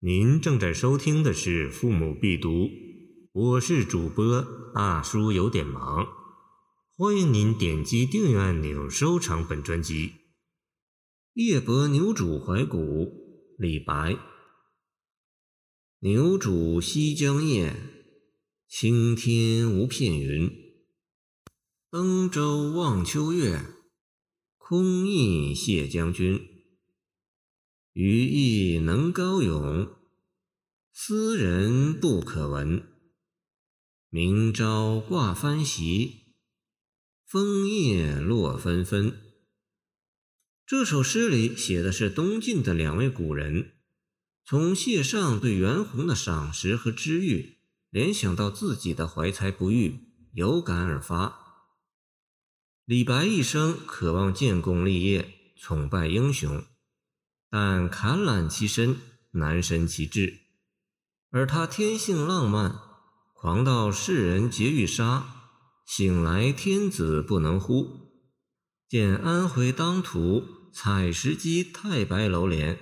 您正在收听的是《父母必读》，我是主播大叔，有点忙。欢迎您点击订阅按钮，收藏本专辑。夜泊牛渚怀古，李白。牛渚西江夜，青天无片云。登舟望秋月，空忆谢将军。余亦能高咏，斯人不可闻。明朝挂帆席，枫叶落纷纷。这首诗里写的是东晋的两位古人，从谢尚对袁弘的赏识和知遇，联想到自己的怀才不遇，有感而发。李白一生渴望建功立业，崇拜英雄。但坎揽其身，难伸其志。而他天性浪漫，狂到世人皆欲杀，醒来天子不能呼。见安徽当涂，采石矶太白楼连。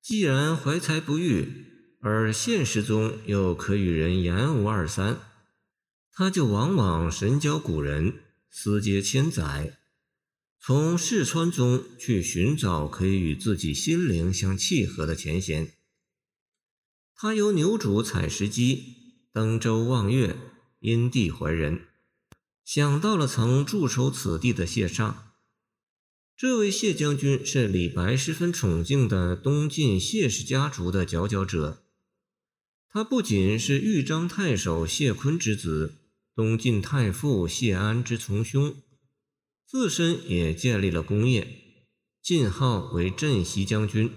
既然怀才不遇，而现实中又可与人言无二三，他就往往神交古人，思接千载。从世川中去寻找可以与自己心灵相契合的前贤。他由牛渚采石矶，登舟望月，因地怀人，想到了曾驻守此地的谢尚。这位谢将军是李白十分崇敬的东晋谢氏家族的佼佼者。他不仅是豫章太守谢坤之子，东晋太傅谢安之从兄。自身也建立了功业，晋号为镇西将军，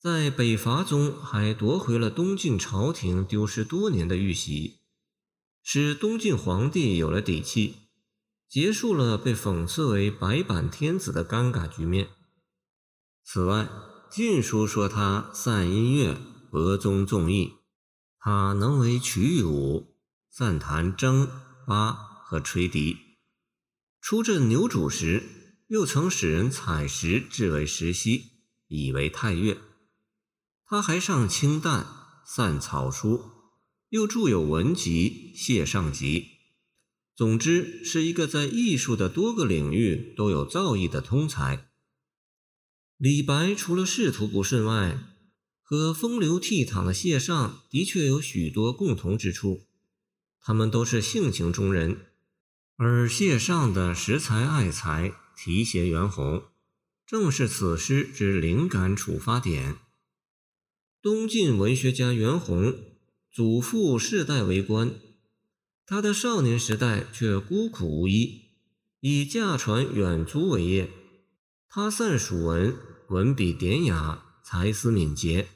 在北伐中还夺回了东晋朝廷丢失多年的玉玺，使东晋皇帝有了底气，结束了被讽刺为白板天子的尴尬局面。此外，《晋书》说他善音乐，博宗纵艺，他能为曲与舞，善弹筝、八和吹笛。出镇牛渚时，又曾使人采石制为石溪，以为太岳。他还上清淡，散草书，又著有文集《谢尚集》。总之，是一个在艺术的多个领域都有造诣的通才。李白除了仕途不顺外，和风流倜傥的谢尚的确有许多共同之处。他们都是性情中人。而谢尚的识才爱才，提携袁弘，正是此诗之灵感触发点。东晋文学家袁弘，祖父世代为官，他的少年时代却孤苦无依，以驾船远足为业。他善属文，文笔典雅，才思敏捷。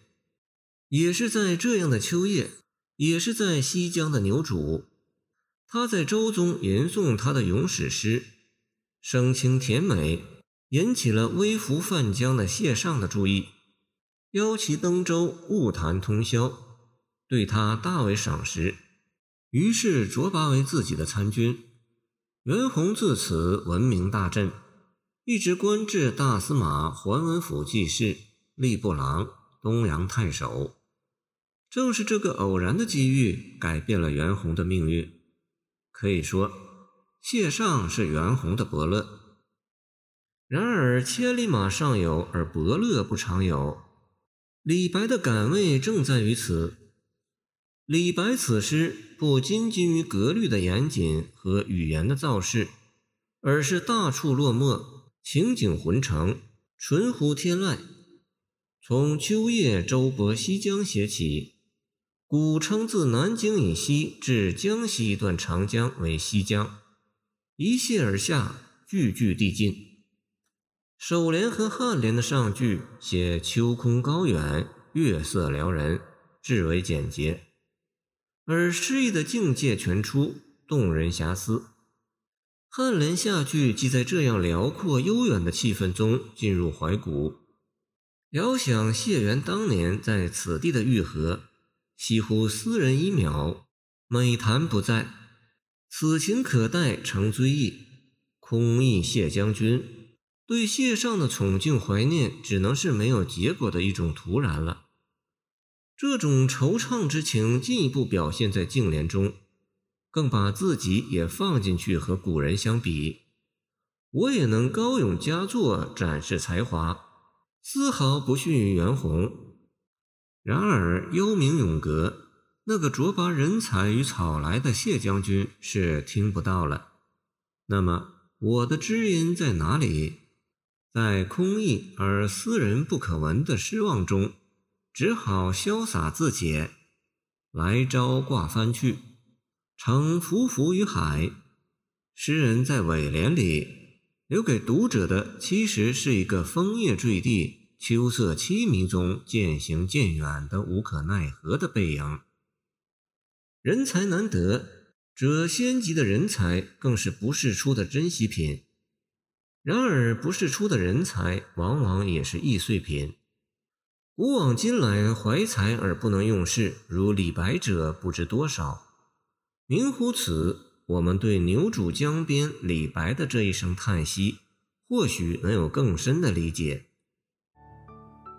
也是在这样的秋夜，也是在西江的牛渚。他在舟中吟诵他的咏史诗，声情甜美，引起了微服泛江的谢尚的注意，邀其登舟晤谈通宵，对他大为赏识，于是擢拔为自己的参军。袁弘自此闻名大振，一直官至大司马、桓文府记事、吏部郎、东阳太守。正是这个偶然的机遇，改变了袁弘的命运。可以说，谢尚是袁弘的伯乐。然而，千里马尚有，而伯乐不常有。李白的感味正在于此。李白此诗不仅仅于格律的严谨和语言的造势，而是大处落墨，情景浑成，纯乎天籁。从秋夜舟泊西江写起。古称自南京以西至江西一段长江为西江，一泻而下，句句递进。首联和颔联的上句写秋空高远，月色撩人，至为简洁，而诗意的境界全出，动人遐思。颔联下句即在这样辽阔悠远的气氛中进入怀古，遥想谢元当年在此地的遇合。惜乎斯人一秒，美谈不在，此情可待成追忆。空忆谢将军，对谢尚的崇敬怀念，只能是没有结果的一种突然了。这种惆怅之情进一步表现在净莲中，更把自己也放进去和古人相比。我也能高咏佳作，展示才华，丝毫不逊于袁弘。然而幽冥永隔那个卓拔人才与草来的谢将军是听不到了。那么我的知音在哪里？在空意而斯人不可闻的失望中。只好潇洒自解，来朝挂帆去，乘浮浮于海。诗人在尾联里留给读者的，其实是一个枫叶坠地、秋色凄迷中渐行渐远的无可奈何的背影。人才难得，这仙级的人才更是不世出的珍稀品。然而，不世出的人才往往也是易碎品。古往今来，怀才而不能用事，如李白者不知多少。明乎此，我们对牛渚江边李白的这一声叹息，或许能有更深的理解。